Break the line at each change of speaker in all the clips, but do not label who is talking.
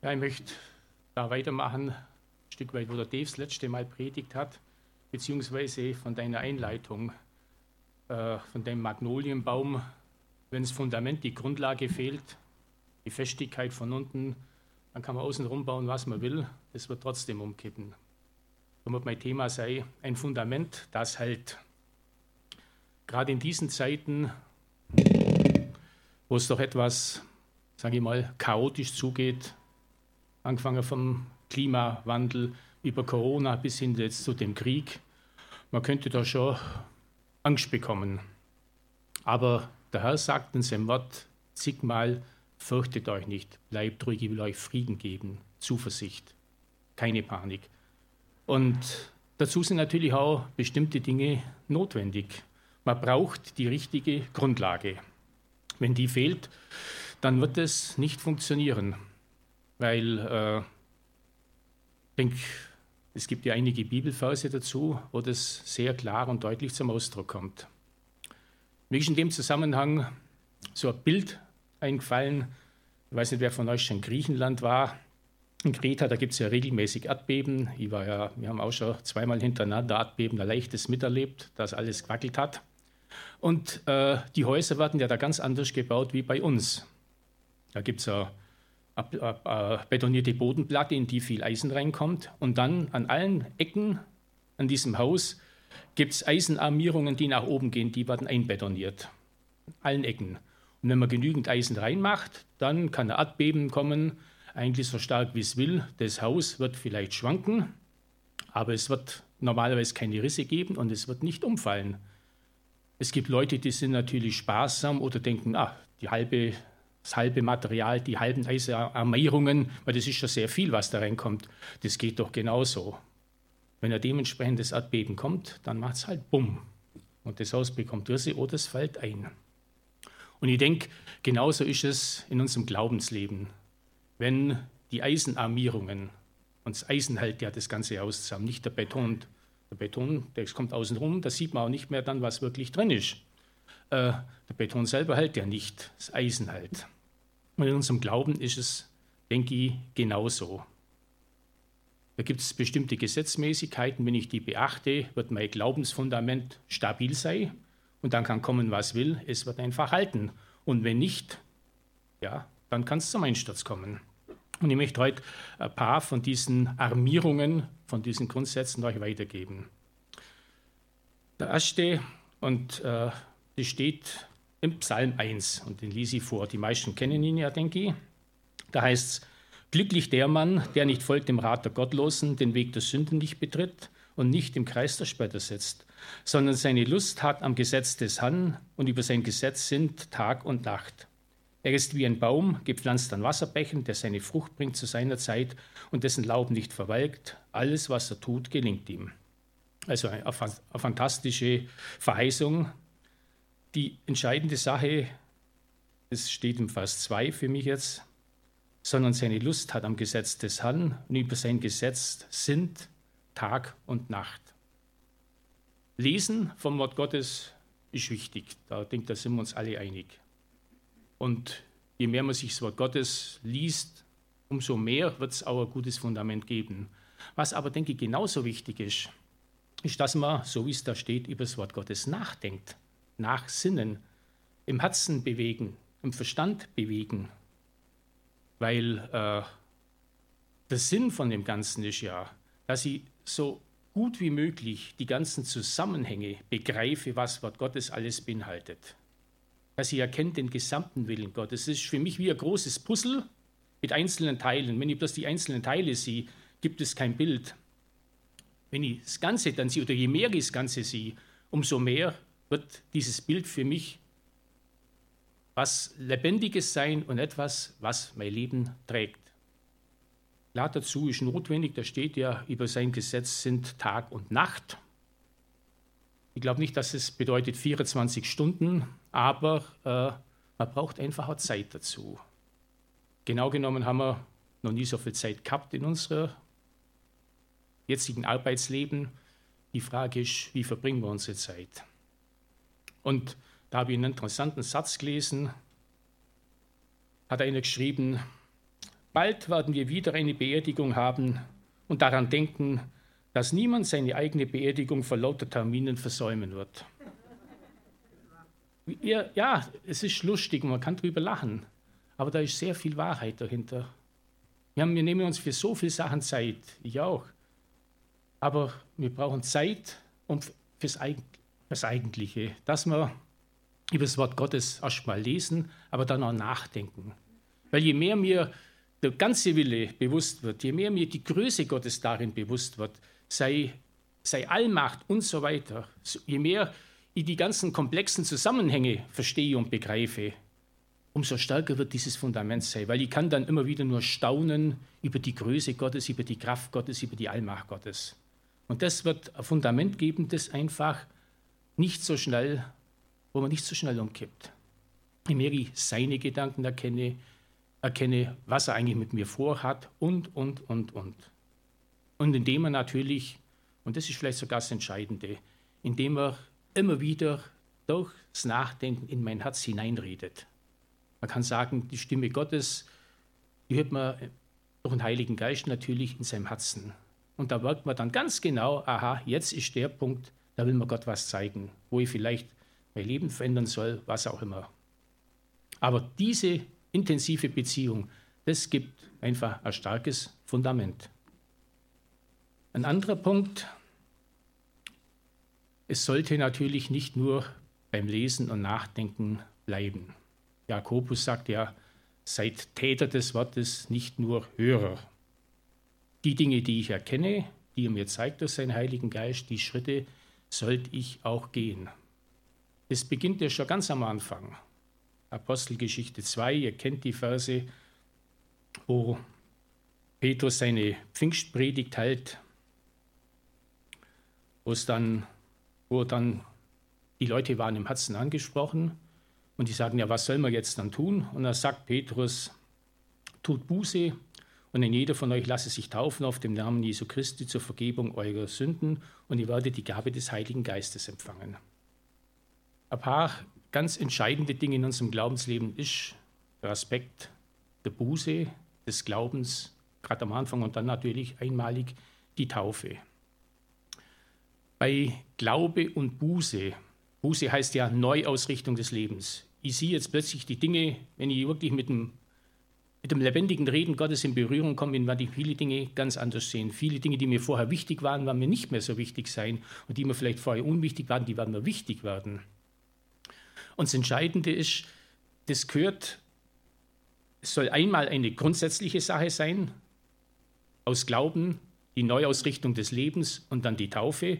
Ja, ich möchte da weitermachen, ein Stück weit, wo der Dave das letzte Mal predigt hat, beziehungsweise von deiner Einleitung, äh, von deinem Magnolienbaum, wenn das Fundament, die Grundlage fehlt, die Festigkeit von unten, dann kann man außen rum bauen, was man will, es wird trotzdem umkippen. Und mein Thema sei ein Fundament, das halt gerade in diesen Zeiten, wo es doch etwas, sage ich mal, chaotisch zugeht, angefangen vom Klimawandel über Corona bis hin jetzt zu dem Krieg. Man könnte da schon Angst bekommen. Aber der Herr sagt in seinem Wort zigmal, fürchtet euch nicht, bleibt ruhig, ich will euch Frieden geben, Zuversicht, keine Panik. Und dazu sind natürlich auch bestimmte Dinge notwendig. Man braucht die richtige Grundlage. Wenn die fehlt, dann wird es nicht funktionieren weil äh, ich denke, es gibt ja einige Bibelverse dazu, wo das sehr klar und deutlich zum Ausdruck kommt. Mir ist in dem Zusammenhang so ein Bild eingefallen. Ich weiß nicht, wer von euch schon in Griechenland war. In Kreta, da gibt es ja regelmäßig Erdbeben. Ich war ja, wir haben auch schon zweimal hintereinander Erdbeben, ein leichtes miterlebt, das alles gewackelt hat. Und äh, die Häuser werden ja da ganz anders gebaut wie bei uns. Da gibt es ja betonierte Bodenplatte, in die viel Eisen reinkommt. Und dann an allen Ecken an diesem Haus gibt es Eisenarmierungen, die nach oben gehen, die werden einbetoniert. An allen Ecken. Und wenn man genügend Eisen reinmacht, dann kann ein Erdbeben kommen, eigentlich so stark wie es will. Das Haus wird vielleicht schwanken, aber es wird normalerweise keine Risse geben und es wird nicht umfallen. Es gibt Leute, die sind natürlich sparsam oder denken, ah, die halbe das halbe Material, die halben Armierungen, weil das ist schon sehr viel, was da reinkommt. Das geht doch genauso. Wenn ein dementsprechendes Erdbeben kommt, dann macht es halt Bumm. Und das Haus bekommt Risse oder es fällt ein. Und ich denke, genauso ist es in unserem Glaubensleben. Wenn die Eisenarmierungen, und das Eisen hält ja das ganze Haus zusammen, nicht der Beton. Der Beton, der kommt außen rum, da sieht man auch nicht mehr dann, was wirklich drin ist. Äh, der Beton selber hält ja nicht, das Eisen hält. Und in unserem Glauben ist es, denke ich, genauso. Da gibt es bestimmte Gesetzmäßigkeiten. Wenn ich die beachte, wird mein Glaubensfundament stabil sein und dann kann kommen, was will. Es wird einfach halten. Und wenn nicht, ja, dann kann es zum Einsturz kommen. Und ich möchte heute ein paar von diesen Armierungen, von diesen Grundsätzen euch weitergeben. Der erste, und äh, das steht im Psalm 1 und den lese ich vor. Die meisten kennen ihn ja, denke ich. Da heißt es, glücklich der Mann, der nicht folgt dem Rat der Gottlosen, den Weg der Sünden nicht betritt und nicht im Kreis der Spötter sitzt, sondern seine Lust hat am Gesetz des Herrn und über sein Gesetz sind Tag und Nacht. Er ist wie ein Baum, gepflanzt an Wasserbächen, der seine Frucht bringt zu seiner Zeit und dessen Laub nicht verwelkt. Alles, was er tut, gelingt ihm. Also eine, fantastische Verheißung, die entscheidende Sache, das steht im Vers 2 für mich jetzt, sondern seine Lust hat am Gesetz des Herrn und über sein Gesetz sind Tag und Nacht. Lesen vom Wort Gottes ist wichtig. Da denke da sind wir uns alle einig. Und je mehr man sich das Wort Gottes liest, umso mehr wird es auch ein gutes Fundament geben. Was aber, denke ich, genauso wichtig ist, ist, dass man, so wie es da steht, über das Wort Gottes nachdenkt nachsinnen, im Herzen bewegen, im Verstand bewegen. Weil äh, der Sinn von dem Ganzen ist ja, dass ich so gut wie möglich die ganzen Zusammenhänge begreife, was Wort Gottes alles beinhaltet. Dass ich erkenne den gesamten Willen Gottes. Es ist für mich wie ein großes Puzzle mit einzelnen Teilen. Wenn ich bloß die einzelnen Teile sehe, gibt es kein Bild. Wenn ich das Ganze dann sehe, oder je mehr ich das Ganze sehe, umso mehr wird dieses Bild für mich was Lebendiges sein und etwas, was mein Leben trägt. Klar dazu ist notwendig, da steht ja, über sein Gesetz sind Tag und Nacht. Ich glaube nicht, dass es bedeutet 24 Stunden, aber äh, man braucht einfach auch Zeit dazu. Genau genommen haben wir noch nie so viel Zeit gehabt in unserem jetzigen Arbeitsleben. Die Frage ist, wie verbringen wir unsere Zeit? Und da habe ich einen interessanten Satz gelesen, hat einer geschrieben, bald werden wir wieder eine Beerdigung haben und daran denken, dass niemand seine eigene Beerdigung vor lauter Terminen versäumen wird. Ja, es ist lustig, man kann drüber lachen, aber da ist sehr viel Wahrheit dahinter. Wir, haben, wir nehmen uns für so viele Sachen Zeit, ich auch. Aber wir brauchen Zeit um fürs, fürs Eigentliche, dass wir über das Wort Gottes erstmal lesen, aber dann auch nachdenken. Weil je mehr mir der ganze Wille bewusst wird, je mehr mir die Größe Gottes darin bewusst wird, sei, sei Allmacht und so weiter, je mehr ich die ganzen komplexen Zusammenhänge verstehe und begreife, umso stärker wird dieses Fundament sein, weil ich kann dann immer wieder nur staunen über die Größe Gottes, über die Kraft Gottes, über die Allmacht Gottes. Und das wird ein Fundament geben, das einfach nicht so schnell, wo man nicht so schnell umkippt. Je mehr ich seine Gedanken erkenne, erkenne, was er eigentlich mit mir vorhat und, und, und, und. Und indem er natürlich, und das ist vielleicht sogar das Entscheidende, indem er immer wieder durchs Nachdenken in mein Herz hineinredet. Man kann sagen, die Stimme Gottes, die hört man durch den Heiligen Geist natürlich in seinem Herzen. Und da merkt man dann ganz genau, aha, jetzt ist der Punkt, da will mir Gott was zeigen, wo ich vielleicht mein Leben verändern soll, was auch immer. Aber diese intensive Beziehung, das gibt einfach ein starkes Fundament. Ein anderer Punkt, es sollte natürlich nicht nur beim Lesen und Nachdenken bleiben. Jakobus sagt ja, seid Täter des Wortes, nicht nur Hörer. Die Dinge, die ich erkenne, die er mir zeigt durch seinen Heiligen Geist, die Schritte sollte ich auch gehen. Es beginnt ja schon ganz am Anfang. Apostelgeschichte 2, ihr kennt die Verse, wo Petrus seine Pfingstpredigt hält, wo es dann, wo dann die Leute waren im Herzen angesprochen und die sagen, ja, was soll man jetzt dann tun? Und da sagt Petrus, tut Buße und ein jeder von euch lasse sich taufen auf dem Namen Jesu Christi zur Vergebung eurer Sünden und ihr werdet die Gabe des Heiligen Geistes empfangen. Ein paar ganz entscheidende Dinge in unserem Glaubensleben ist der Aspekt der Buße, des Glaubens, gerade am Anfang und dann natürlich einmalig die Taufe. Bei Glaube und Buße, Buße heißt ja Neuausrichtung des Lebens. Ich sehe jetzt plötzlich die Dinge, wenn ich wirklich mit dem mit dem lebendigen Reden Gottes in Berührung kommen, werde ich viele Dinge ganz anders sehen. Viele Dinge, die mir vorher wichtig waren, werden mir nicht mehr so wichtig sein. Und die mir vielleicht vorher unwichtig waren, die werden mir wichtig werden. Und das Entscheidende ist, das gehört, es soll einmal eine grundsätzliche Sache sein, aus Glauben, die Neuausrichtung des Lebens und dann die Taufe.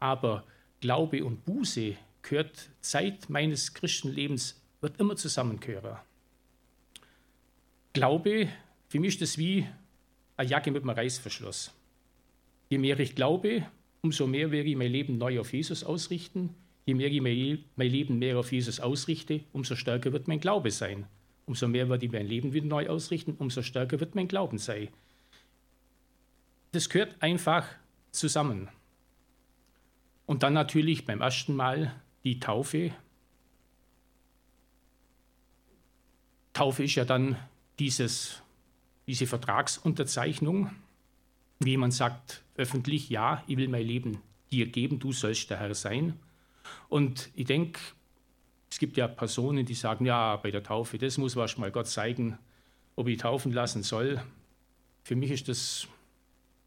Aber Glaube und Buße gehört Zeit meines Christenlebens, wird immer zusammengehören. Glaube, für mich ist das wie eine Jacke mit einem Reißverschluss. Je mehr ich glaube, umso mehr werde ich mein Leben neu auf Jesus ausrichten. Je mehr ich mein Leben mehr auf Jesus ausrichte, umso stärker wird mein Glaube sein. Umso mehr werde ich mein Leben wieder neu ausrichten, umso stärker wird mein Glauben sein. Das gehört einfach zusammen. Und dann natürlich beim ersten Mal die Taufe. Taufe ist ja dann dieses, diese Vertragsunterzeichnung, wie jemand sagt öffentlich, ja, ich will mein Leben dir geben, du sollst der Herr sein. Und ich denke, es gibt ja Personen, die sagen, ja, bei der Taufe, das muss wahrscheinlich mal Gott zeigen, ob ich taufen lassen soll. Für mich ist das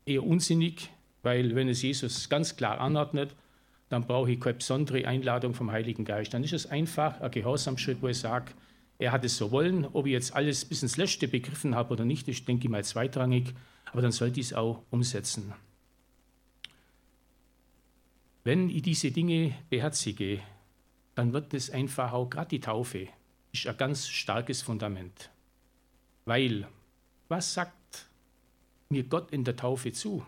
eher unsinnig, weil wenn es Jesus ganz klar anordnet, dann brauche ich keine besondere Einladung vom Heiligen Geist. Dann ist es einfach ein Gehorsamschritt, wo ich sage, er hat es so wollen. Ob ich jetzt alles bis ins Letzte begriffen habe oder nicht, ist, denke ich mal, zweitrangig. Aber dann sollte ich es auch umsetzen. Wenn ich diese Dinge beherzige, dann wird es einfach auch, gerade die Taufe, ist ein ganz starkes Fundament. Weil, was sagt mir Gott in der Taufe zu?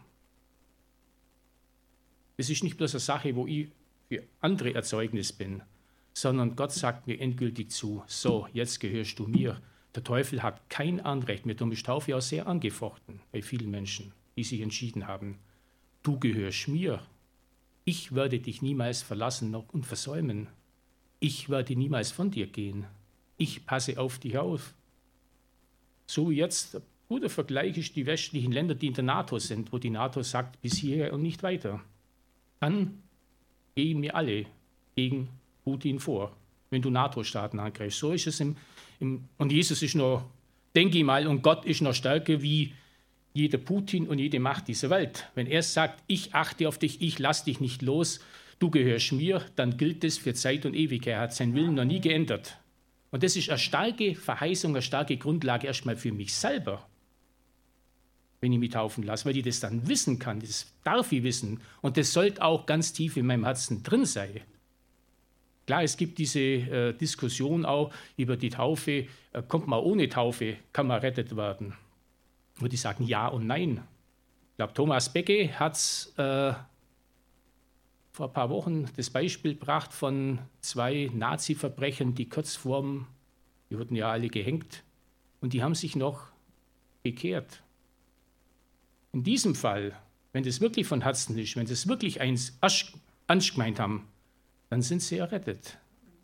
Es ist nicht bloß eine Sache, wo ich für andere Erzeugnis bin, sondern Gott sagt mir endgültig zu, so, jetzt gehörst du mir. Der Teufel hat kein Anrecht mehr, darum ist Taufe auch sehr angefochten bei vielen Menschen, die sich entschieden haben, du gehörst mir. Ich werde dich niemals verlassen und versäumen. Ich werde niemals von dir gehen. Ich passe auf dich auf. So jetzt Guter Vergleich ist die westlichen Länder, die in der NATO sind, wo die NATO sagt, bis hierher und nicht weiter. Dann gehen wir alle gegen Putin vor, wenn du NATO-Staaten angreifst. So ist es im, im, und Jesus ist noch, denke ich mal, und Gott ist noch stärker wie jeder Putin und jede Macht dieser Welt. Wenn er sagt, ich achte auf dich, ich lass dich nicht los, du gehörst mir, dann gilt das für Zeit und Ewigkeit. Er hat seinen Willen noch nie geändert. Und das ist eine starke Verheißung, eine starke Grundlage erstmal für mich selber, wenn ich mich taufen lasse, weil ich das dann wissen kann. Das darf ich wissen. Und das sollte auch ganz tief in meinem Herzen drin sein. Klar, es gibt diese äh, Diskussion auch über die Taufe. Äh, kommt man ohne Taufe, kann man rettet werden? Wo die sagen Ja und Nein. Ich glaube, Thomas Becke hat äh, vor ein paar Wochen das Beispiel gebracht von zwei Nazi-Verbrechern, die kurz vorm, die wurden ja alle gehängt, und die haben sich noch bekehrt. In diesem Fall, wenn das wirklich von Herzen ist, wenn das wirklich eins ernst gemeint haben, dann sind sie errettet.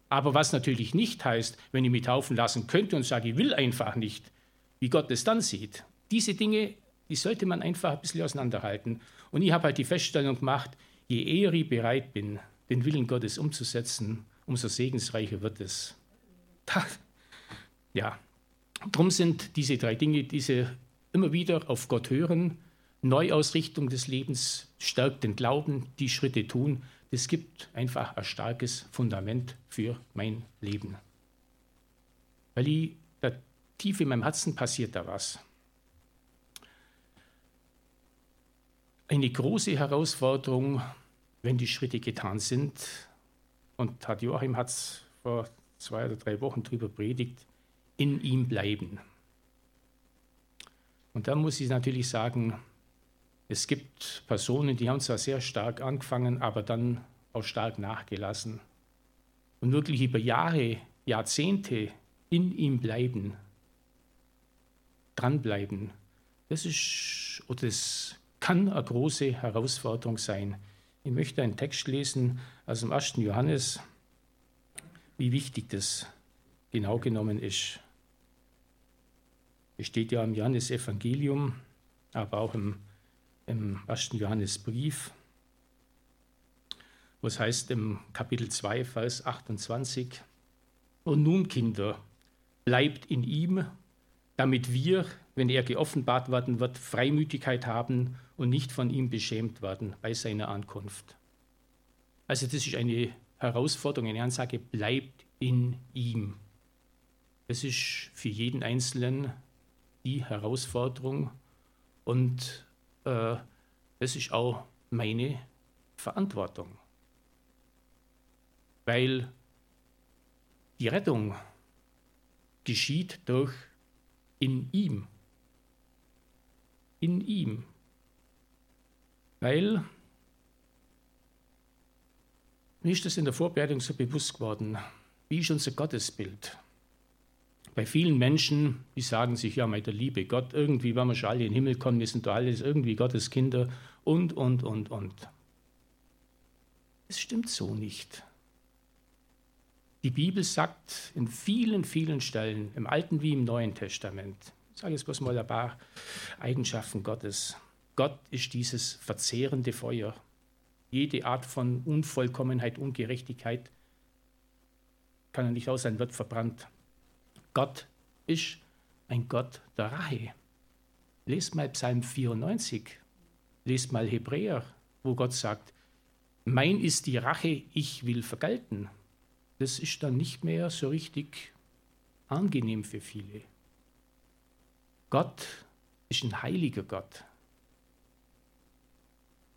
Aber was natürlich nicht heißt, wenn ich mich taufen lassen könnte und sage, ich will einfach nicht, wie Gott es dann sieht. Diese Dinge, die sollte man einfach ein bisschen auseinanderhalten. Und ich habe halt die Feststellung gemacht, je eher ich bereit bin, den Willen Gottes umzusetzen, umso segensreicher wird es. ja, darum sind diese drei Dinge, diese immer wieder auf Gott hören, Neuausrichtung des Lebens, stärkt den Glauben, die Schritte tun, das gibt einfach ein starkes Fundament für mein Leben. Weil ich, da tief in meinem Herzen passiert da was. Eine große Herausforderung, wenn die Schritte getan sind, und hat Joachim hat es vor zwei oder drei Wochen darüber predigt, in ihm bleiben. Und da muss ich natürlich sagen, es gibt Personen, die haben zwar sehr stark angefangen, aber dann auch stark nachgelassen. Und wirklich über Jahre, Jahrzehnte in ihm bleiben, dranbleiben, das ist oder das kann eine große Herausforderung sein. Ich möchte einen Text lesen aus dem 1. Johannes, wie wichtig das genau genommen ist. Es steht ja im Johannesevangelium, aber auch im im 1. Johannesbrief, es heißt im Kapitel 2, Vers 28, Und nun, Kinder, bleibt in ihm, damit wir, wenn er geoffenbart werden wird, Freimütigkeit haben und nicht von ihm beschämt werden bei seiner Ankunft. Also das ist eine Herausforderung, eine Ansage, bleibt in ihm. Das ist für jeden Einzelnen die Herausforderung und äh, das ist auch meine Verantwortung. Weil die Rettung geschieht durch in ihm. In ihm. Weil, mir ist das in der Vorbereitung so bewusst geworden, wie ist unser Gottesbild? Bei vielen Menschen, die sagen sich, ja, mit der Liebe Gott, irgendwie werden wir schon alle in den Himmel kommen, wir sind doch alles irgendwie Gottes Kinder und, und, und, und. Es stimmt so nicht. Die Bibel sagt in vielen, vielen Stellen, im Alten wie im Neuen Testament, ich sage jetzt bloß mal ein paar Eigenschaften Gottes. Gott ist dieses verzehrende Feuer. Jede Art von Unvollkommenheit, Ungerechtigkeit kann er nicht aus sein, wird verbrannt. Gott ist ein Gott der Rache. Lest mal Psalm 94, lest mal Hebräer, wo Gott sagt, mein ist die Rache, ich will vergelten. Das ist dann nicht mehr so richtig angenehm für viele. Gott ist ein heiliger Gott.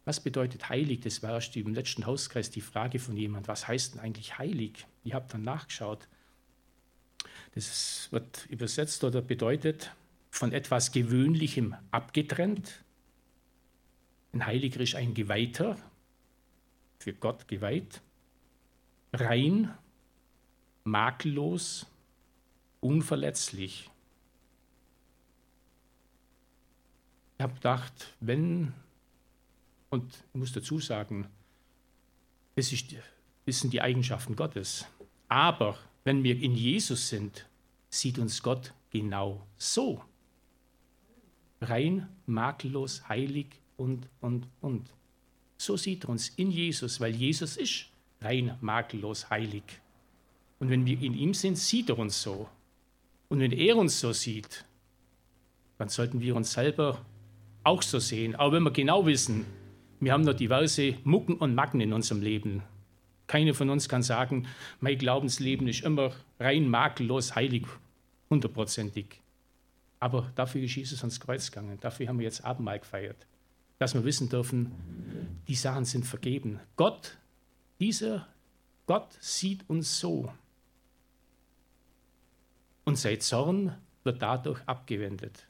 Was bedeutet heilig? Das war erst im letzten Hauskreis die Frage von jemand. Was heißt denn eigentlich heilig? Ich habe dann nachgeschaut. Das wird übersetzt oder bedeutet von etwas Gewöhnlichem abgetrennt. Ein Heiliger ist ein Geweihter, für Gott geweiht, rein, makellos, unverletzlich. Ich habe gedacht, wenn, und ich muss dazu sagen, das, ist, das sind die Eigenschaften Gottes. Aber wenn wir in Jesus sind, sieht uns Gott genau so. rein, makellos, heilig und, und, und. So sieht er uns in Jesus, weil Jesus ist rein, makellos, heilig. Und wenn wir in ihm sind, sieht er uns so. Und wenn er uns so sieht, dann sollten wir uns selber auch so sehen. Auch wenn wir genau wissen, wir haben noch diverse Mucken und Macken in unserem Leben. Keine von uns kann sagen, mein Glaubensleben ist immer rein makellos, heilig, hundertprozentig. Aber dafür ist Jesus ans Kreuz gegangen. Dafür haben wir jetzt Abendmahl gefeiert. Dass wir wissen dürfen, die Sachen sind vergeben. Gott, dieser Gott sieht uns so. Und sein Zorn wird dadurch abgewendet.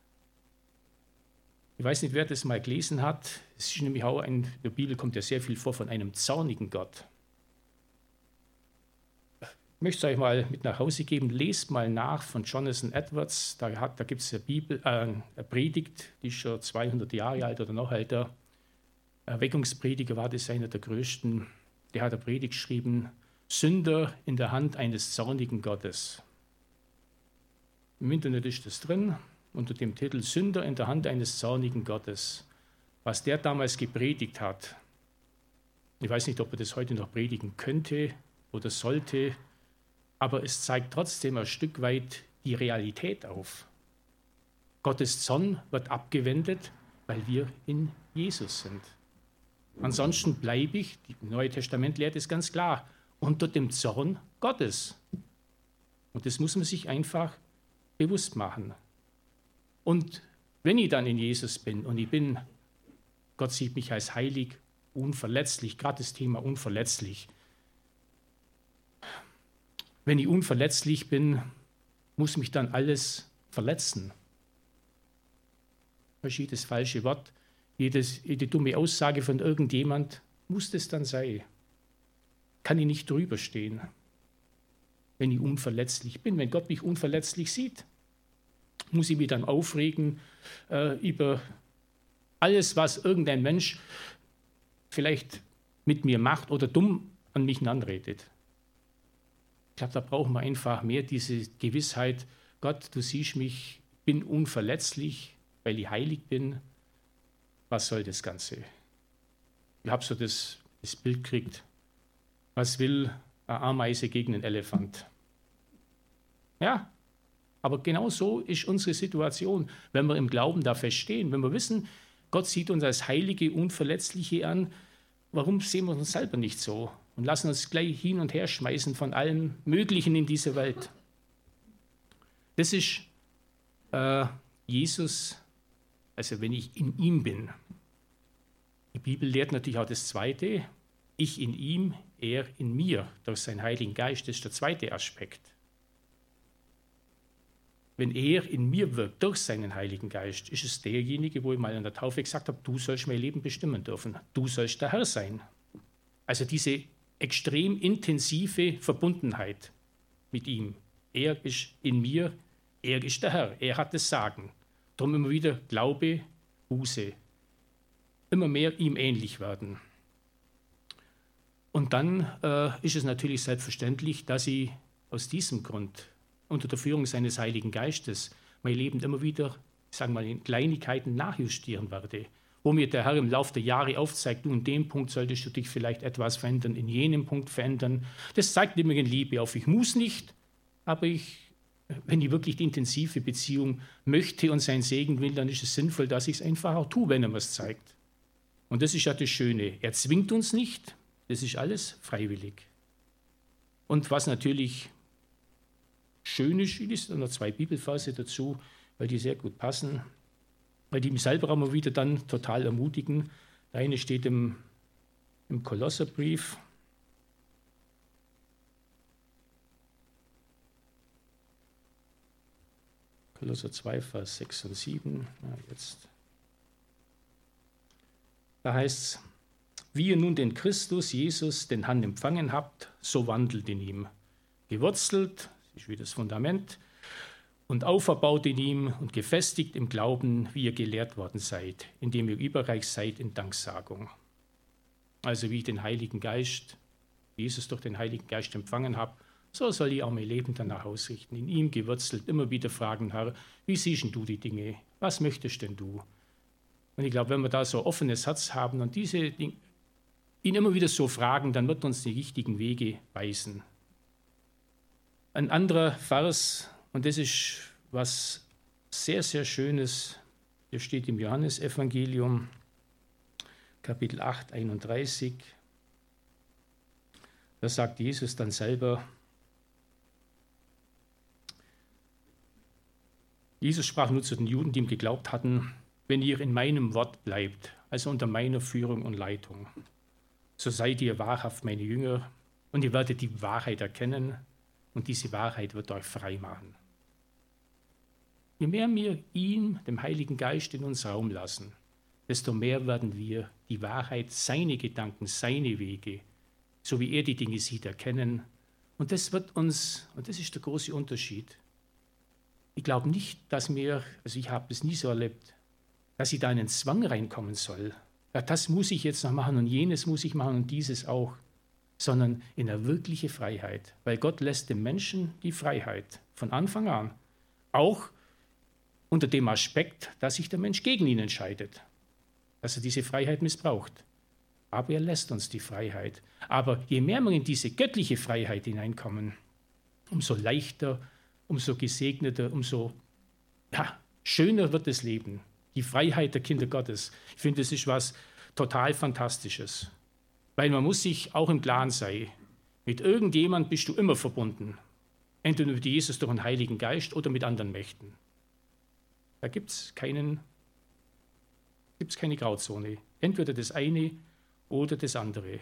Ich weiß nicht, wer das mal gelesen hat. Es ist nämlich auch in der Bibel kommt ja sehr viel vor von einem zornigen Gott. Möchte es euch mal mit nach Hause geben. Lest mal nach von Jonathan Edwards. Da, da gibt es eine, äh, eine Predigt, die ist schon 200 Jahre alt oder noch älter. Erweckungsprediger war das einer der größten. Der hat eine Predigt geschrieben: Sünder in der Hand eines zornigen Gottes. Im Internet ist das drin, unter dem Titel Sünder in der Hand eines zornigen Gottes. Was der damals gepredigt hat, ich weiß nicht, ob er das heute noch predigen könnte oder sollte, aber es zeigt trotzdem ein Stück weit die Realität auf. Gottes Zorn wird abgewendet, weil wir in Jesus sind. Ansonsten bleibe ich, das Neue Testament lehrt es ganz klar, unter dem Zorn Gottes. Und das muss man sich einfach bewusst machen. Und wenn ich dann in Jesus bin und ich bin, Gott sieht mich als heilig, unverletzlich, gerade das Thema unverletzlich. Wenn ich unverletzlich bin, muss mich dann alles verletzen. Das falsche Wort. Jedes, jede dumme Aussage von irgendjemand muss das dann sein. Kann ich nicht drüber stehen, wenn ich unverletzlich bin, wenn Gott mich unverletzlich sieht muss ich mich dann aufregen äh, über alles, was irgendein Mensch vielleicht mit mir macht oder dumm an mich anredet. Glaube, da brauchen wir einfach mehr diese Gewissheit, Gott, du siehst mich, bin unverletzlich, weil ich heilig bin. Was soll das Ganze? Ich habe so das, das Bild gekriegt. Was will eine Ameise gegen einen Elefant? Ja, aber genau so ist unsere Situation, wenn wir im Glauben da feststehen, wenn wir wissen, Gott sieht uns als Heilige, Unverletzliche an, warum sehen wir uns selber nicht so und lassen uns gleich hin und her schmeißen von allem Möglichen in dieser Welt? Das ist äh, Jesus, also wenn ich in ihm bin. Die Bibel lehrt natürlich auch das Zweite, ich in ihm, er in mir, durch seinen Heiligen Geist, das ist der zweite Aspekt wenn er in mir wirkt durch seinen Heiligen Geist, ist es derjenige, wo ich mal an der Taufe gesagt habe, du sollst mein Leben bestimmen dürfen, du sollst der Herr sein. Also diese extrem intensive Verbundenheit mit ihm. Er ist in mir, er ist der Herr, er hat das Sagen. Darum immer wieder Glaube, Buße, immer mehr ihm ähnlich werden. Und dann äh, ist es natürlich selbstverständlich, dass ich aus diesem Grund unter der Führung seines Heiligen Geistes mein Leben immer wieder, ich sage mal, in Kleinigkeiten nachjustieren werde. Wo mir der Herr im Laufe der Jahre aufzeigt, du in dem Punkt solltest du dich vielleicht etwas verändern, in jenem Punkt verändern. Das zeigt immer in Liebe auf. Ich muss nicht, aber ich, wenn ich wirklich die intensive Beziehung möchte und seinen Segen will, dann ist es sinnvoll, dass ich es einfach auch tue, wenn er mir es zeigt. Und das ist ja das Schöne. Er zwingt uns nicht, das ist alles freiwillig. Und was natürlich Schöne ist, und noch zwei Bibelverse dazu, weil die sehr gut passen, weil die mich selber immer wieder dann total ermutigen. Eine steht im, im Kolosserbrief. Kolosser 2, Vers 6 und 7. Ja, jetzt. Da heißt es, wie ihr nun den Christus, Jesus, den Herrn empfangen habt, so wandelt in ihm. Gewurzelt ist wie das Fundament, und auferbaut in ihm und gefestigt im Glauben, wie ihr gelehrt worden seid, indem ihr überreich seid in Danksagung. Also wie ich den Heiligen Geist, Jesus durch den Heiligen Geist empfangen habe, so soll ich auch mein Leben danach ausrichten. In ihm gewurzelt, immer wieder fragen, Herr, wie siehst du die Dinge? Was möchtest denn du? Und ich glaube, wenn wir da so offenes Herz haben und diese Dinge, ihn immer wieder so fragen, dann wird uns die richtigen Wege weisen. Ein anderer Vers, und das ist was sehr, sehr Schönes, der steht im Johannesevangelium, Kapitel 8, 31. Da sagt Jesus dann selber, Jesus sprach nur zu den Juden, die ihm geglaubt hatten, wenn ihr in meinem Wort bleibt, also unter meiner Führung und Leitung, so seid ihr wahrhaft meine Jünger und ihr werdet die Wahrheit erkennen und diese Wahrheit wird euch frei machen. Je mehr wir ihm, dem Heiligen Geist, in uns Raum lassen, desto mehr werden wir die Wahrheit, seine Gedanken, seine Wege, so wie er die Dinge sieht, erkennen. Und das wird uns, und das ist der große Unterschied, ich glaube nicht, dass mir, also ich habe es nie so erlebt, dass ich da in einen Zwang reinkommen soll. Ja, das muss ich jetzt noch machen und jenes muss ich machen und dieses auch, sondern in eine wirkliche Freiheit. Weil Gott lässt dem Menschen die Freiheit von Anfang an. Auch unter dem Aspekt, dass sich der Mensch gegen ihn entscheidet, dass er diese Freiheit missbraucht. Aber er lässt uns die Freiheit. Aber je mehr wir in diese göttliche Freiheit hineinkommen, umso leichter umso gesegneter, umso ja, schöner wird das Leben. Die Freiheit der Kinder Gottes. Ich finde, das ist was total Fantastisches. Weil man muss sich auch im Klaren sein, mit irgendjemand bist du immer verbunden. Entweder mit Jesus durch den Heiligen Geist oder mit anderen Mächten. Da gibt es keinen, gibt's keine Grauzone. Entweder das eine oder das andere.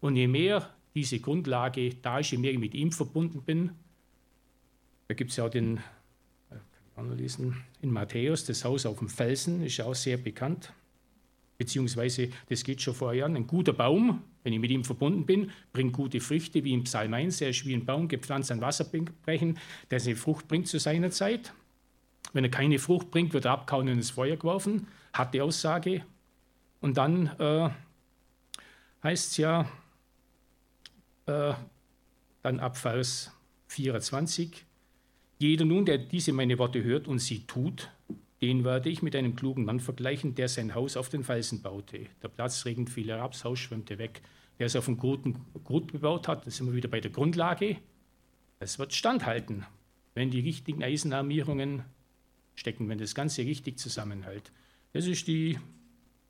Und je mehr diese Grundlage da ist, je mehr ich mit ihm verbunden bin, da gibt es ja auch den, äh, kann ich auch noch lesen, in Matthäus, das Haus auf dem Felsen, ist ja auch sehr bekannt. Beziehungsweise, das geht schon vorher an, ein guter Baum, wenn ich mit ihm verbunden bin, bringt gute Früchte, wie im Psalm 1, er ist wie ein Baum, gepflanzt an Wasserbrechen, der seine Frucht bringt zu seiner Zeit. Wenn er keine Frucht bringt, wird er abkauen und ins Feuer geworfen. Hat die Aussage. Und dann äh, heißt es ja, äh, dann ab Vers 24, jeder nun, der diese meine Worte hört und sie tut, den werde ich mit einem klugen Mann vergleichen, der sein Haus auf den Felsen baute. Der Platzregen fiel herab, das Haus schwemmte weg. Wer es auf dem guten Grund gebaut hat, das sind wir wieder bei der Grundlage, das wird standhalten, wenn die richtigen Eisenarmierungen stecken, wenn das Ganze richtig zusammenhält. Das ist die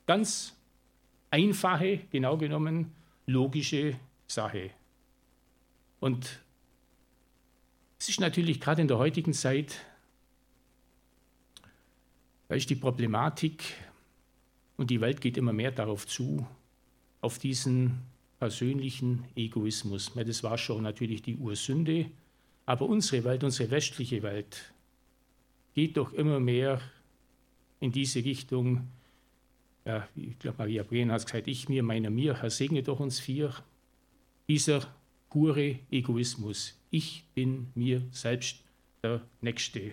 ganz einfache, genau genommen logische Sache. Und es ist natürlich gerade in der heutigen Zeit, da ist die Problematik und die Welt geht immer mehr darauf zu, auf diesen persönlichen Egoismus. Das war schon natürlich die Ursünde, aber unsere Welt, unsere westliche Welt, geht doch immer mehr in diese Richtung. Ja, ich glaube, Maria Breen hat gesagt, ich mir, meiner mir, Herr segne doch uns vier. Dieser pure Egoismus. Ich bin mir selbst der Nächste.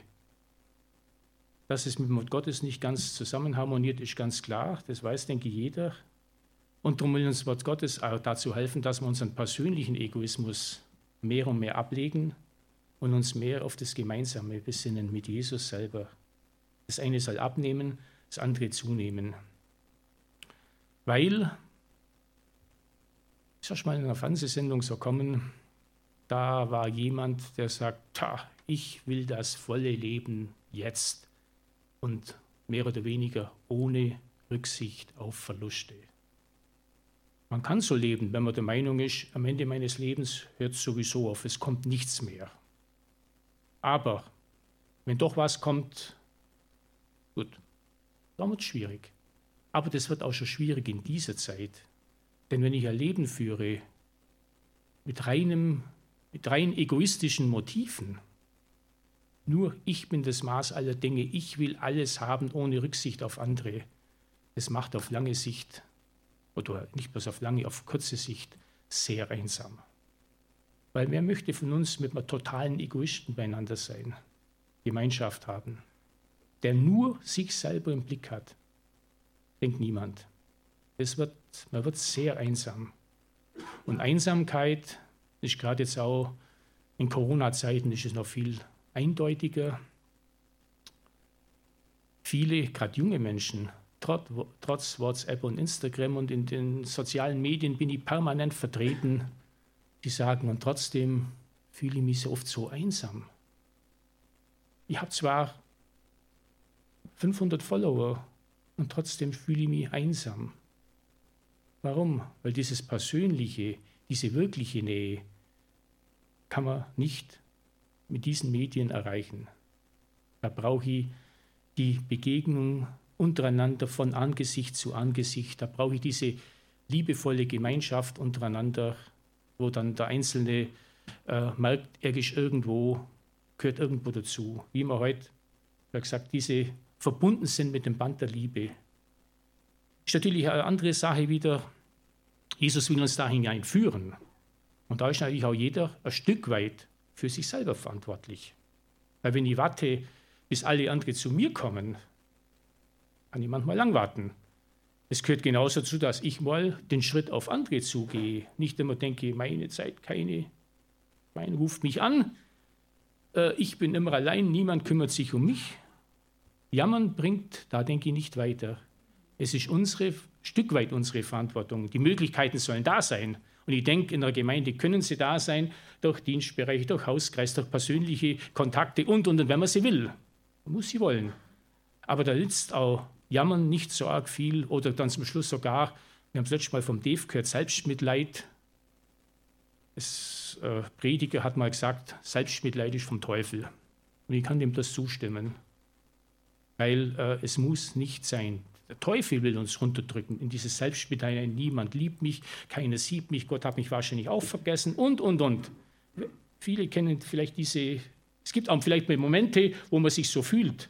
Dass es mit dem Wort Gottes nicht ganz zusammenharmoniert, ist ganz klar. Das weiß, denke ich, jeder. Und darum will uns Wort Gottes auch dazu helfen, dass wir unseren persönlichen Egoismus mehr und mehr ablegen und uns mehr auf das Gemeinsame besinnen mit Jesus selber. Das eine soll abnehmen, das andere zunehmen. Weil ist ja mal in einer Fernsehsendung so kommen, da war jemand, der sagt, ich will das volle Leben jetzt und mehr oder weniger ohne Rücksicht auf Verluste. Man kann so leben, wenn man der Meinung ist, am Ende meines Lebens hört es sowieso auf, es kommt nichts mehr. Aber wenn doch was kommt, gut, dann wird es schwierig. Aber das wird auch schon schwierig in dieser Zeit, denn wenn ich ein Leben führe mit, reinem, mit rein egoistischen Motiven, nur ich bin das Maß aller Dinge, ich will alles haben ohne Rücksicht auf andere, das macht auf lange Sicht, oder nicht bloß auf lange, auf kurze Sicht sehr einsam. Weil wer möchte von uns mit einem totalen Egoisten beieinander sein, Gemeinschaft haben, der nur sich selber im Blick hat? Denkt niemand. Es wird, man wird sehr einsam. Und Einsamkeit ist gerade jetzt auch in Corona-Zeiten ist es noch viel eindeutiger. viele, gerade junge Menschen, trotz, trotz WhatsApp und Instagram und in den sozialen Medien bin ich permanent vertreten, die sagen, und trotzdem fühle ich mich so oft so einsam. Ich habe zwar 500 Follower und trotzdem fühle ich mich einsam. Warum? Weil dieses Persönliche, diese wirkliche Nähe kann man nicht mit diesen Medien erreichen. Da brauche ich die Begegnung untereinander von Angesicht zu Angesicht. Da brauche ich diese liebevolle Gemeinschaft untereinander, wo dann der Einzelne äh, merkt, er ist irgendwo, gehört irgendwo dazu. Wie immer heute gesagt, diese verbunden sind mit dem Band der Liebe. Ist natürlich eine andere Sache wieder, Jesus will uns da hineinführen. Und da ist natürlich auch jeder ein Stück weit für sich selber verantwortlich. Weil wenn ich warte, bis alle anderen zu mir kommen, kann ich manchmal lang warten. Es gehört genauso dazu, dass ich mal den Schritt auf andere zugehe. Nicht immer denke, meine Zeit, keine, mein ruft mich an, äh, ich bin immer allein, niemand kümmert sich um mich. Jammern bringt, da denke ich, nicht weiter. Es ist unsere, Stück weit unsere Verantwortung. Die Möglichkeiten sollen da sein. Und ich denke, in der Gemeinde können sie da sein, durch Dienstbereiche, durch Hauskreis, durch persönliche Kontakte und, und, und, wenn man sie will. Man muss sie wollen. Aber da nützt auch Jammern nicht so arg viel oder dann zum Schluss sogar, wir haben es letztes Mal vom Dave gehört, Selbstmitleid. Das äh, Prediger hat mal gesagt, Selbstmitleid ist vom Teufel. Und ich kann dem das zustimmen. Weil äh, es muss nicht sein. Der Teufel will uns runterdrücken in dieses Selbstmitleid. Niemand liebt mich, keiner sieht mich, Gott hat mich wahrscheinlich auch vergessen und, und, und. Viele kennen vielleicht diese, es gibt auch vielleicht Momente, wo man sich so fühlt,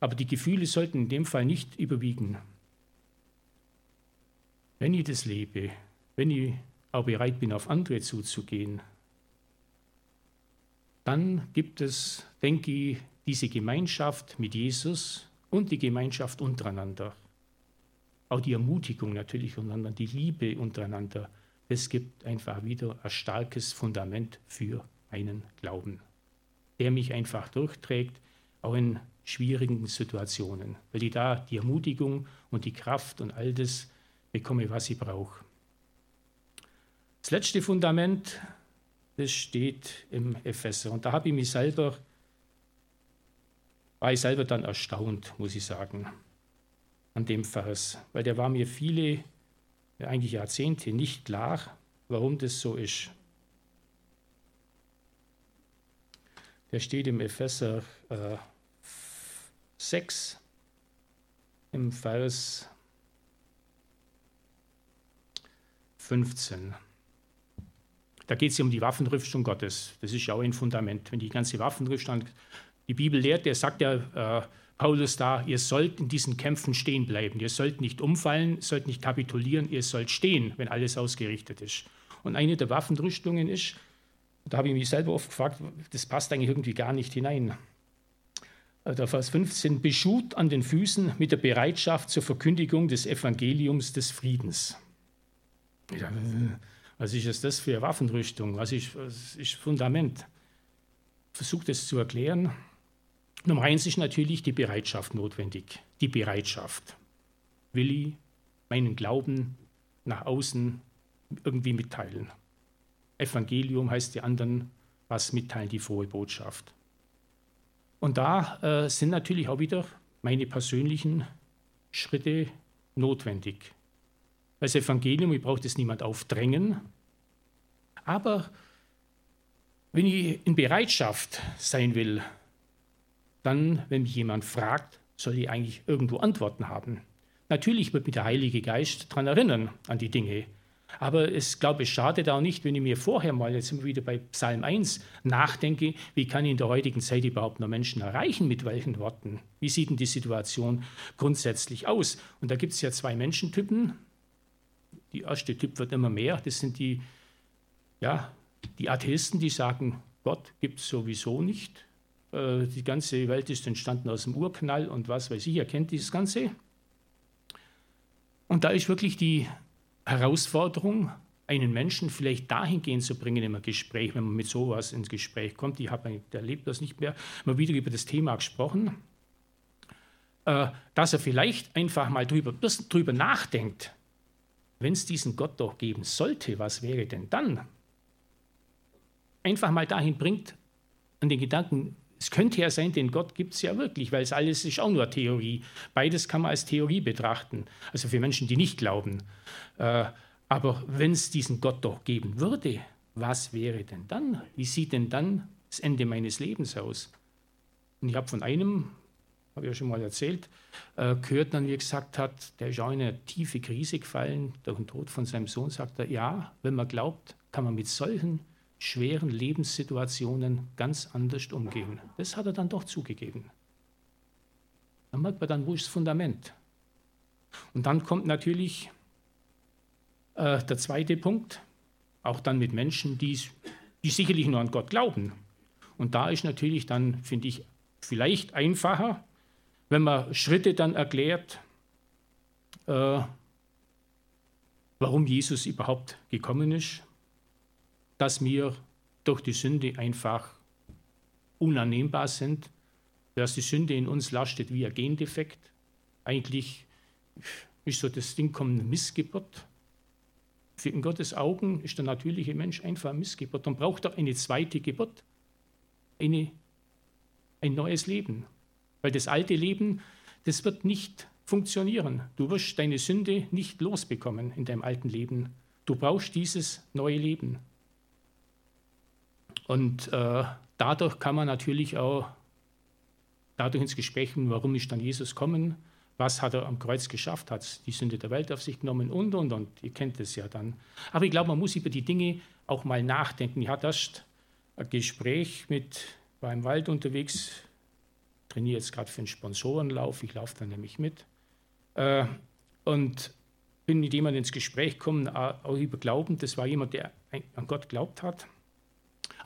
aber die Gefühle sollten in dem Fall nicht überwiegen. Wenn ich das lebe, wenn ich auch bereit bin, auf andere zuzugehen, dann gibt es, denke ich, diese Gemeinschaft mit Jesus und die Gemeinschaft untereinander. Auch die Ermutigung natürlich untereinander, die Liebe untereinander. Es gibt einfach wieder ein starkes Fundament für meinen Glauben, der mich einfach durchträgt, auch in schwierigen Situationen, weil ich da die Ermutigung und die Kraft und all das bekomme, was ich brauche. Das letzte Fundament, das steht im Epheser. Und da habe ich mich selber, war ich selber dann erstaunt, muss ich sagen, an dem Vers, weil der war mir viele, eigentlich Jahrzehnte nicht klar, warum das so ist. Der steht im Epheser äh, 6 im Vers 15. Da geht es um die Waffenrüstung Gottes. Das ist ja auch ein Fundament. Wenn die ganze Waffenrüstung, die Bibel lehrt, der sagt ja äh, Paulus da, ihr sollt in diesen Kämpfen stehen bleiben. Ihr sollt nicht umfallen, sollt nicht kapitulieren, ihr sollt stehen, wenn alles ausgerichtet ist. Und eine der Waffenrüstungen ist, da habe ich mich selber oft gefragt, das passt eigentlich irgendwie gar nicht hinein der Vers 15, beschut an den Füßen mit der Bereitschaft zur Verkündigung des Evangeliums des Friedens. Ja, was ist das für eine Waffenrüstung? Was ist, was ist Fundament? Versucht es zu erklären. Nummer eins ist natürlich die Bereitschaft notwendig. Die Bereitschaft. Will ich meinen Glauben nach außen irgendwie mitteilen? Evangelium heißt die anderen was mitteilen, die frohe Botschaft. Und da äh, sind natürlich auch wieder meine persönlichen Schritte notwendig. Als Evangelium, ich brauche das niemand aufdrängen, aber wenn ich in Bereitschaft sein will, dann, wenn mich jemand fragt, soll ich eigentlich irgendwo Antworten haben. Natürlich wird mich der Heilige Geist daran erinnern, an die Dinge. Aber es glaube ich schadet auch nicht, wenn ich mir vorher mal, jetzt sind wir wieder bei Psalm 1, nachdenke, wie kann ich in der heutigen Zeit überhaupt noch Menschen erreichen, mit welchen Worten? Wie sieht denn die Situation grundsätzlich aus? Und da gibt es ja zwei Menschentypen. Die erste Typ wird immer mehr, das sind die, ja, die Atheisten, die sagen, Gott gibt es sowieso nicht. Äh, die ganze Welt ist entstanden aus dem Urknall und was weiß ich, ihr kennt dieses Ganze. Und da ist wirklich die Herausforderung, einen Menschen vielleicht dahingehend zu bringen im Gespräch, wenn man mit sowas ins Gespräch kommt. Ich habe erlebt das nicht mehr, mal wieder über das Thema gesprochen. äh, dass er vielleicht einfach mal drüber, drüber nachdenkt, wenn es diesen Gott doch geben sollte, was wäre denn dann? Einfach mal dahin bringt, an den Gedanken, es könnte ja sein, den Gott gibt es ja wirklich, weil es alles ist auch nur Theorie. Beides kann man als Theorie betrachten, also für Menschen, die nicht glauben. Äh, aber wenn es diesen Gott doch geben würde, was wäre denn dann? Wie sieht denn dann das Ende meines Lebens aus? Und ich habe von einem, habe ich ja schon mal erzählt, äh, gehört dann, wie er gesagt hat, der ist auch in eine tiefe Krise gefallen, durch den Tod von seinem Sohn, sagt er, ja, wenn man glaubt, kann man mit solchen schweren Lebenssituationen ganz anders umgehen. Das hat er dann doch zugegeben. Da merkt man dann, wo ist das Fundament? Und dann kommt natürlich äh, der zweite Punkt, auch dann mit Menschen, die, die sicherlich nur an Gott glauben. Und da ist natürlich dann, finde ich, vielleicht einfacher, wenn man Schritte dann erklärt, äh, warum Jesus überhaupt gekommen ist, dass wir durch die Sünde einfach unannehmbar sind, dass die Sünde in uns lastet wie ein Gendefekt. Eigentlich ist so das Ding kommt eine Missgeburt. Für in Gottes Augen ist der natürliche Mensch einfach eine Missgeburt. Dann braucht er eine zweite Geburt, eine, ein neues Leben. Weil das alte Leben, das wird nicht funktionieren. Du wirst deine Sünde nicht losbekommen in deinem alten Leben. Du brauchst dieses neue Leben. Und äh, dadurch kann man natürlich auch dadurch ins Gespräch kommen, warum ist dann Jesus kommen, was hat er am Kreuz geschafft, hat die Sünde der Welt auf sich genommen und, und, und. Ihr kennt es ja dann. Aber ich glaube, man muss über die Dinge auch mal nachdenken. Ich hatte erst ein Gespräch mit, war im Wald unterwegs, trainiere jetzt gerade für einen Sponsorenlauf, ich laufe da nämlich mit. Äh, und bin mit jemandem ins Gespräch gekommen, auch über Glauben. Das war jemand, der an Gott glaubt hat.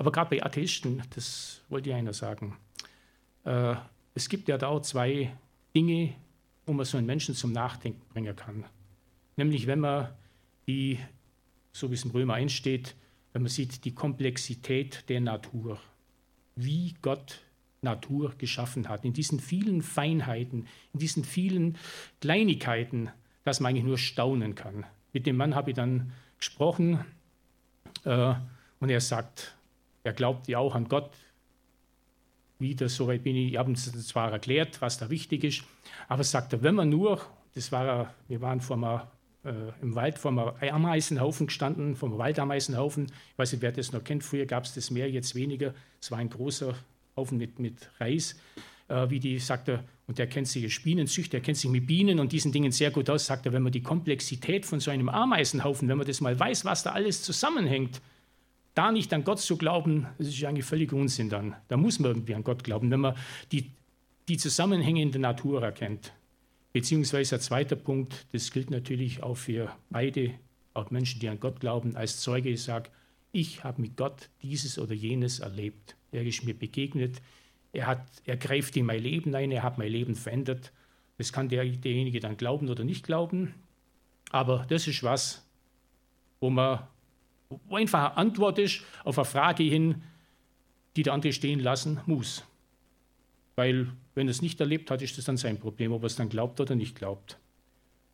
Aber gerade bei Atheisten, das wollte ich einer sagen, äh, es gibt ja da auch zwei Dinge, wo man so einen Menschen zum Nachdenken bringen kann. Nämlich wenn man die, so wie es im Römer 1 steht, wenn man sieht die Komplexität der Natur, wie Gott Natur geschaffen hat, in diesen vielen Feinheiten, in diesen vielen Kleinigkeiten, dass man eigentlich nur staunen kann. Mit dem Mann habe ich dann gesprochen äh, und er sagt, er glaubt ja auch an Gott. Wieder, soweit bin ich, ich habe uns zwar erklärt, was da wichtig ist, aber sagt er, wenn man nur, das war, wir waren vor einem, äh, im Wald vor einem Ameisenhaufen gestanden, vom Waldameisenhaufen. Ich weiß nicht, wer das noch kennt. Früher gab es das mehr, jetzt weniger. Es war ein großer Haufen mit, mit Reis, äh, wie die, sagt er, und der kennt sich als Bienenzüchter, der kennt sich mit Bienen und diesen Dingen sehr gut aus, sagt er, wenn man die Komplexität von so einem Ameisenhaufen, wenn man das mal weiß, was da alles zusammenhängt, da nicht an Gott zu glauben, das ist eigentlich völlig Unsinn dann. Da muss man irgendwie an Gott glauben, wenn man die, die Zusammenhänge in der Natur erkennt. Beziehungsweise ein zweiter Punkt, das gilt natürlich auch für beide, auch Menschen, die an Gott glauben, als Zeuge, ich sage, ich habe mit Gott dieses oder jenes erlebt. Er ist mir begegnet, er, hat, er greift in mein Leben ein, er hat mein Leben verändert. Das kann der, derjenige dann glauben oder nicht glauben. Aber das ist was, wo man einfach eine Antwort ist auf eine Frage hin, die der andere stehen lassen muss. Weil, wenn er es nicht erlebt hat, ist das dann sein Problem, ob er es dann glaubt oder nicht glaubt.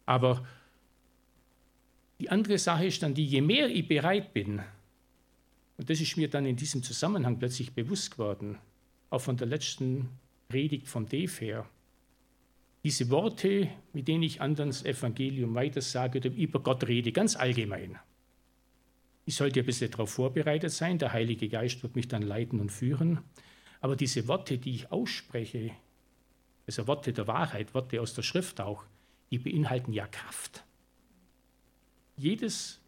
Aber die andere Sache ist dann die, je mehr ich bereit bin, und das ist mir dann in diesem Zusammenhang plötzlich bewusst geworden, auch von der letzten Predigt vom Dave her, diese Worte, mit denen ich anderen das Evangelium weitersage oder über Gott rede, ganz allgemein. Ich sollte ein bisschen darauf vorbereitet sein. Der Heilige Geist wird mich dann leiten und führen. Aber diese Worte, die ich ausspreche, also Worte der Wahrheit, Worte aus der Schrift auch, die beinhalten ja Kraft. Jedes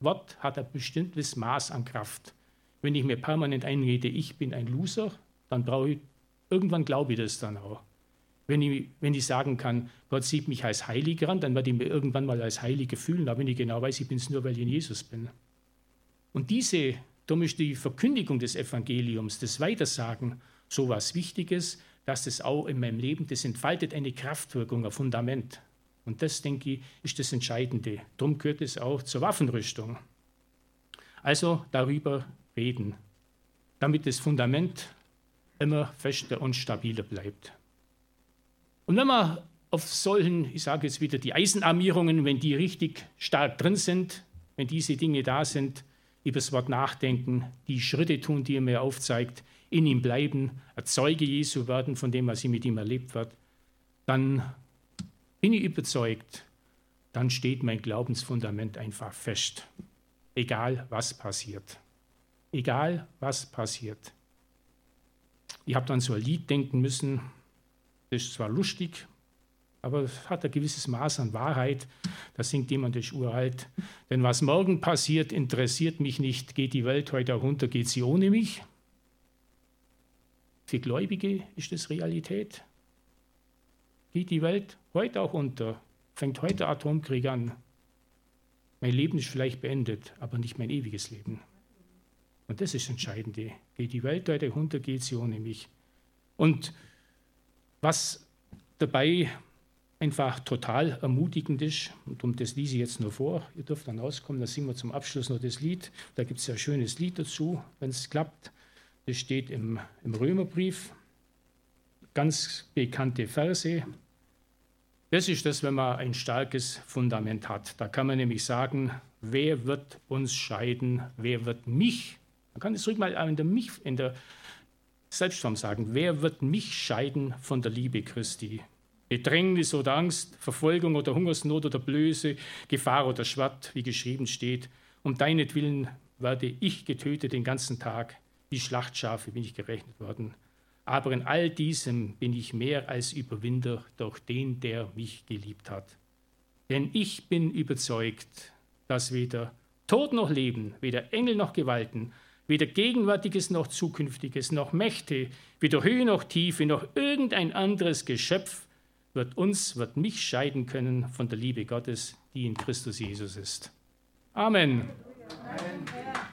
Wort hat ein bestimmtes Maß an Kraft. Wenn ich mir permanent einrede, ich bin ein Loser, dann brauche ich, irgendwann glaube ich das dann auch. Wenn ich, wenn ich sagen kann, Gott sieht mich als Heiliger an, dann werde ich mir irgendwann mal als Heiliger fühlen, aber wenn ich genau weiß, ich bin es nur, weil ich in Jesus bin. Und diese, darum ist die Verkündigung des Evangeliums, das Weitersagen, so was Wichtiges, dass das auch in meinem Leben, das entfaltet eine Kraftwirkung, ein Fundament. Und das, denke ich, ist das Entscheidende. Darum gehört es auch zur Waffenrüstung. Also darüber reden, damit das Fundament immer fester und stabiler bleibt. Und wenn man auf solchen, ich sage jetzt wieder die Eisenarmierungen, wenn die richtig stark drin sind, wenn diese Dinge da sind, über das Wort nachdenken, die Schritte tun, die er mir aufzeigt, in ihm bleiben, ein Zeuge Jesu werden von dem, was sie mit ihm erlebt wird, dann bin ich überzeugt, dann steht mein Glaubensfundament einfach fest. Egal was passiert. Egal was passiert. Ich habe dann so ein Lied denken müssen, das ist zwar lustig, aber es hat ein gewisses Maß an Wahrheit. Da singt jemand, das ist uralt. Denn was morgen passiert, interessiert mich nicht. Geht die Welt heute auch runter, geht sie ohne mich? Für Gläubige ist das Realität. Geht die Welt heute auch unter, fängt heute Atomkrieg an. Mein Leben ist vielleicht beendet, aber nicht mein ewiges Leben. Und das ist das Entscheidende. Geht die Welt heute unter, geht sie ohne mich. Und was dabei einfach total ermutigend ist, und um das lese ich jetzt nur vor, ihr dürft dann rauskommen, da singen wir zum Abschluss noch das Lied. Da gibt es ja ein schönes Lied dazu, wenn es klappt. Das steht im, im Römerbrief. Ganz bekannte Verse. Das ist das, wenn man ein starkes Fundament hat. Da kann man nämlich sagen, wer wird uns scheiden, wer wird mich, man kann es ruhig mal in der, mich, in der Selbstform sagen, wer wird mich scheiden von der Liebe Christi? Bedrängnis oder Angst, Verfolgung oder Hungersnot oder Blöße, Gefahr oder Schwert, wie geschrieben steht. Um deinetwillen werde ich getötet den ganzen Tag. Wie Schlachtschafe bin ich gerechnet worden. Aber in all diesem bin ich mehr als Überwinder durch den, der mich geliebt hat. Denn ich bin überzeugt, dass weder Tod noch Leben, weder Engel noch Gewalten, weder Gegenwärtiges noch Zukünftiges, noch Mächte, weder Höhe noch Tiefe, noch irgendein anderes Geschöpf wird uns, wird mich scheiden können von der Liebe Gottes, die in Christus Jesus ist. Amen. Amen.